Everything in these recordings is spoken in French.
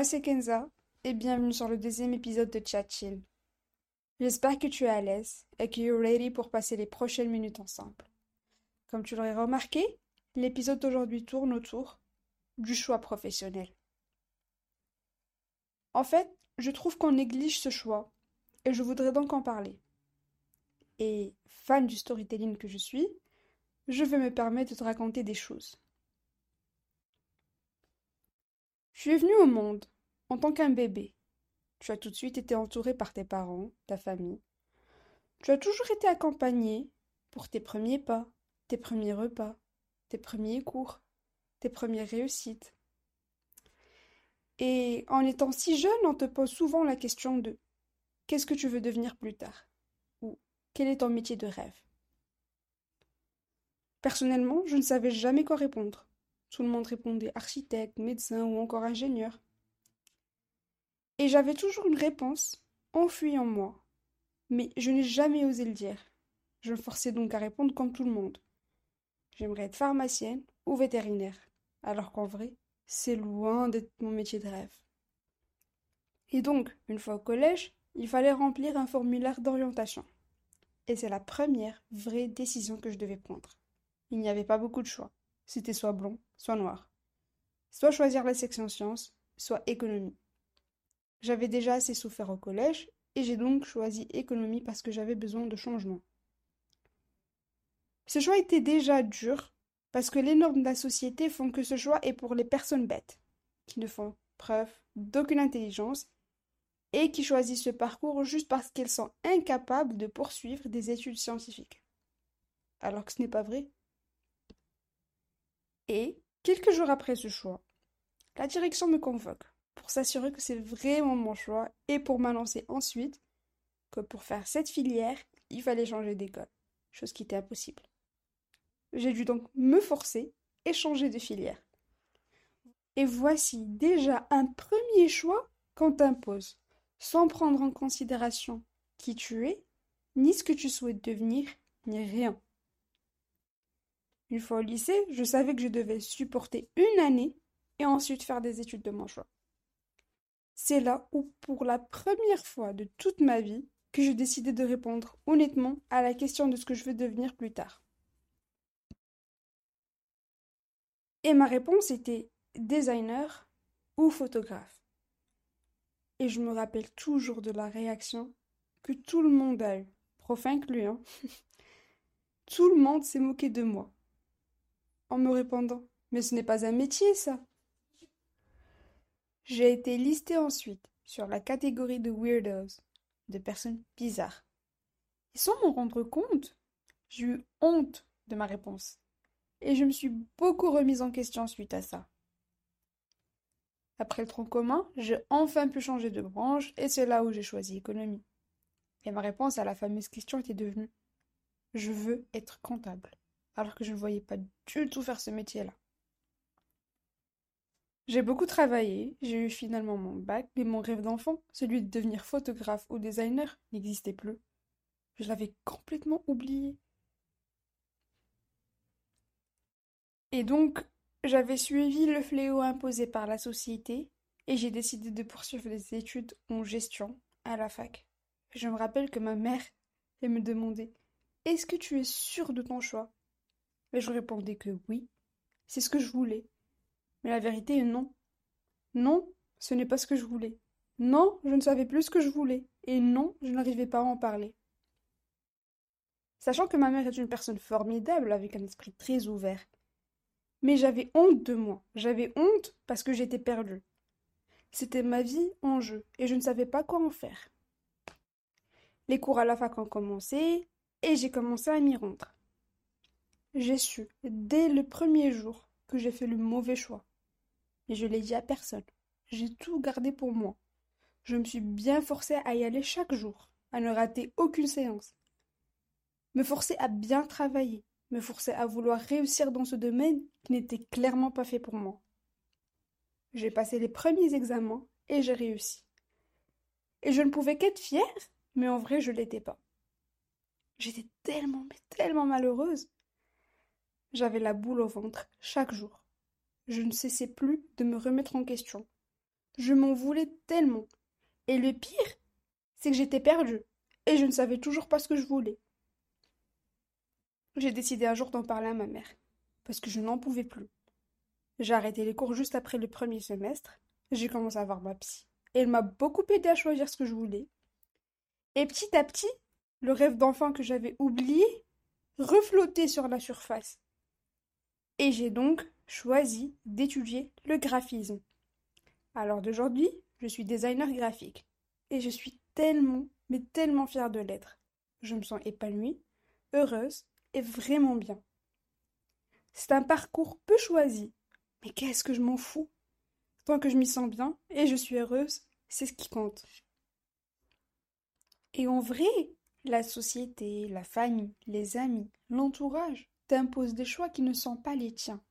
Moi, c'est Kenza, et bienvenue sur le deuxième épisode de Chat Chill. J'espère que tu es à l'aise et que you're ready pour passer les prochaines minutes ensemble. Comme tu l'aurais remarqué, l'épisode d'aujourd'hui tourne autour du choix professionnel. En fait, je trouve qu'on néglige ce choix, et je voudrais donc en parler. Et fan du storytelling que je suis, je vais me permettre de te raconter des choses. Tu es venu au monde en tant qu'un bébé. Tu as tout de suite été entouré par tes parents, ta famille. Tu as toujours été accompagné pour tes premiers pas, tes premiers repas, tes premiers cours, tes premières réussites. Et en étant si jeune, on te pose souvent la question de qu'est-ce que tu veux devenir plus tard? ou quel est ton métier de rêve? Personnellement, je ne savais jamais quoi répondre. Tout le monde répondait architecte, médecin ou encore ingénieur. Et j'avais toujours une réponse enfouie en moi. Mais je n'ai jamais osé le dire. Je me forçais donc à répondre comme tout le monde. J'aimerais être pharmacienne ou vétérinaire, alors qu'en vrai, c'est loin d'être mon métier de rêve. Et donc, une fois au collège, il fallait remplir un formulaire d'orientation. Et c'est la première vraie décision que je devais prendre. Il n'y avait pas beaucoup de choix. C'était soit blond, soit noir. Soit choisir la section sciences, soit économie. J'avais déjà assez souffert au collège, et j'ai donc choisi économie parce que j'avais besoin de changement. Ce choix était déjà dur, parce que les normes de la société font que ce choix est pour les personnes bêtes, qui ne font preuve d'aucune intelligence, et qui choisissent ce parcours juste parce qu'elles sont incapables de poursuivre des études scientifiques. Alors que ce n'est pas vrai. Et, quelques jours après ce choix, la direction me convoque pour s'assurer que c'est vraiment mon choix et pour m'annoncer ensuite que pour faire cette filière, il fallait changer d'école, chose qui était impossible. J'ai dû donc me forcer et changer de filière. Et voici déjà un premier choix qu'on t'impose, sans prendre en considération qui tu es, ni ce que tu souhaites devenir, ni rien. Une fois au lycée, je savais que je devais supporter une année et ensuite faire des études de mon choix. C'est là où, pour la première fois de toute ma vie, que j'ai décidé de répondre honnêtement à la question de ce que je veux devenir plus tard. Et ma réponse était designer ou photographe. Et je me rappelle toujours de la réaction que tout le monde a eue, prof inclus. Hein. tout le monde s'est moqué de moi en me répondant Mais ce n'est pas un métier, ça. J'ai été listée ensuite sur la catégorie de weirdos, de personnes bizarres. Et sans m'en rendre compte, j'ai eu honte de ma réponse. Et je me suis beaucoup remise en question suite à ça. Après le tronc commun, j'ai enfin pu changer de branche et c'est là où j'ai choisi économie. Et ma réponse à la fameuse question était devenue Je veux être comptable alors que je ne voyais pas du tout faire ce métier-là. J'ai beaucoup travaillé, j'ai eu finalement mon bac, mais mon rêve d'enfant, celui de devenir photographe ou designer, n'existait plus. Je l'avais complètement oublié. Et donc, j'avais suivi le fléau imposé par la société et j'ai décidé de poursuivre des études en gestion à la fac. Je me rappelle que ma mère, me demandait Est-ce que tu es sûr de ton choix? Mais je répondais que oui, c'est ce que je voulais. Mais la vérité est non. Non, ce n'est pas ce que je voulais. Non, je ne savais plus ce que je voulais. Et non, je n'arrivais pas à en parler. Sachant que ma mère est une personne formidable avec un esprit très ouvert. Mais j'avais honte de moi. J'avais honte parce que j'étais perdue. C'était ma vie en jeu et je ne savais pas quoi en faire. Les cours à la fac ont commencé et j'ai commencé à m'y rendre. J'ai su, dès le premier jour, que j'ai fait le mauvais choix. Mais je l'ai dit à personne. J'ai tout gardé pour moi. Je me suis bien forcée à y aller chaque jour, à ne rater aucune séance. Me forcer à bien travailler, me forcer à vouloir réussir dans ce domaine qui n'était clairement pas fait pour moi. J'ai passé les premiers examens et j'ai réussi. Et je ne pouvais qu'être fière, mais en vrai je l'étais pas. J'étais tellement, mais tellement malheureuse. J'avais la boule au ventre chaque jour. Je ne cessais plus de me remettre en question. Je m'en voulais tellement. Et le pire, c'est que j'étais perdue, et je ne savais toujours pas ce que je voulais. J'ai décidé un jour d'en parler à ma mère, parce que je n'en pouvais plus. J'ai arrêté les cours juste après le premier semestre, j'ai commencé à voir ma psy, et elle m'a beaucoup aidé à choisir ce que je voulais. Et petit à petit, le rêve d'enfant que j'avais oublié reflottait sur la surface. Et j'ai donc choisi d'étudier le graphisme. Alors d'aujourd'hui, je suis designer graphique. Et je suis tellement, mais tellement fière de l'être. Je me sens épanouie, heureuse et vraiment bien. C'est un parcours peu choisi, mais qu'est-ce que je m'en fous? Tant que je m'y sens bien et je suis heureuse, c'est ce qui compte. Et en vrai, la société, la famille, les amis, l'entourage t'imposent des choix qui ne sont pas les tiens.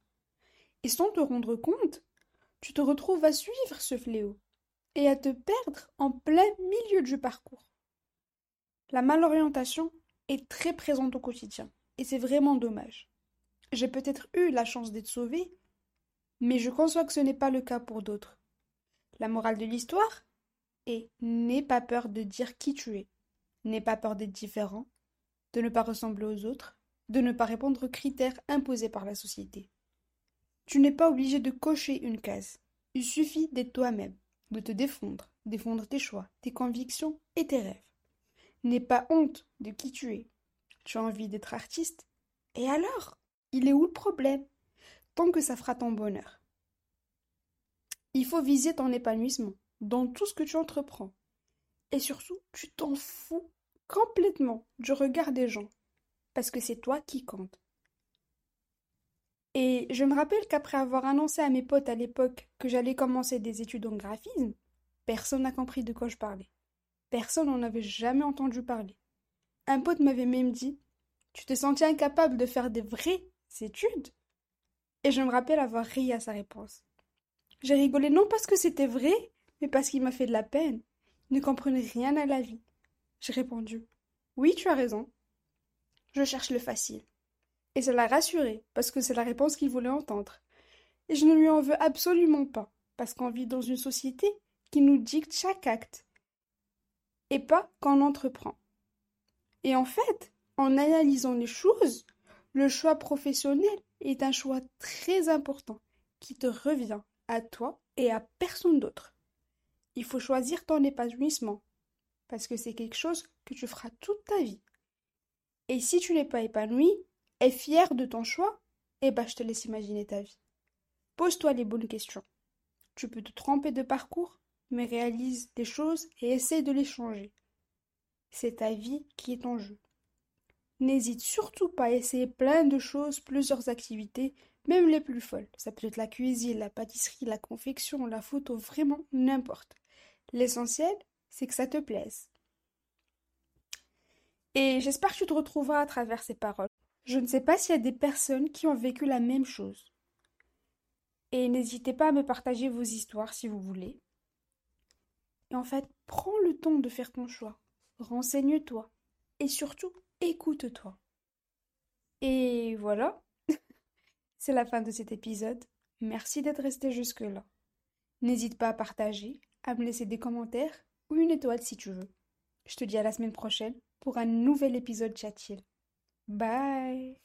Et sans te rendre compte, tu te retrouves à suivre ce fléau et à te perdre en plein milieu du parcours. La malorientation est très présente au quotidien et c'est vraiment dommage. J'ai peut-être eu la chance d'être sauvée, mais je conçois que ce n'est pas le cas pour d'autres. La morale de l'histoire est n'aie pas peur de dire qui tu es, n'aie pas peur d'être différent, de ne pas ressembler aux autres, de ne pas répondre aux critères imposés par la société. Tu n'es pas obligé de cocher une case. Il suffit d'être toi-même, de te défendre, défendre tes choix, tes convictions et tes rêves. N'aie pas honte de qui tu es. Tu as envie d'être artiste? Et alors? Il est où le problème? Tant que ça fera ton bonheur. Il faut viser ton épanouissement dans tout ce que tu entreprends. Et surtout, tu t'en fous complètement du regard des gens, parce que c'est toi qui compte. Et je me rappelle qu'après avoir annoncé à mes potes à l'époque que j'allais commencer des études en graphisme, personne n'a compris de quoi je parlais. Personne n'en avait jamais entendu parler. Un pote m'avait même dit Tu te sentais incapable de faire des vraies études? Et je me rappelle avoir ri à sa réponse. J'ai rigolé non parce que c'était vrai, mais parce qu'il m'a fait de la peine. Il ne comprenait rien à la vie. J'ai répondu Oui, tu as raison. Je cherche le facile. Et ça l'a rassuré, parce que c'est la réponse qu'il voulait entendre. Et je ne lui en veux absolument pas, parce qu'on vit dans une société qui nous dicte chaque acte, et pas qu'on entreprend. Et en fait, en analysant les choses, le choix professionnel est un choix très important qui te revient à toi et à personne d'autre. Il faut choisir ton épanouissement, parce que c'est quelque chose que tu feras toute ta vie. Et si tu n'es pas épanoui, et fier de ton choix, eh ben je te laisse imaginer ta vie. Pose-toi les bonnes questions. Tu peux te tromper de parcours, mais réalise des choses et essaie de les changer. C'est ta vie qui est en jeu. N'hésite surtout pas à essayer plein de choses, plusieurs activités, même les plus folles. Ça peut être la cuisine, la pâtisserie, la confection, la photo, vraiment n'importe. L'essentiel, c'est que ça te plaise. Et j'espère que tu te retrouveras à travers ces paroles. Je ne sais pas s'il y a des personnes qui ont vécu la même chose. Et n'hésitez pas à me partager vos histoires si vous voulez. Et en fait, prends le temps de faire ton choix. Renseigne-toi. Et surtout, écoute-toi. Et voilà. C'est la fin de cet épisode. Merci d'être resté jusque-là. N'hésite pas à partager, à me laisser des commentaires ou une étoile si tu veux. Je te dis à la semaine prochaine pour un nouvel épisode chat Bye.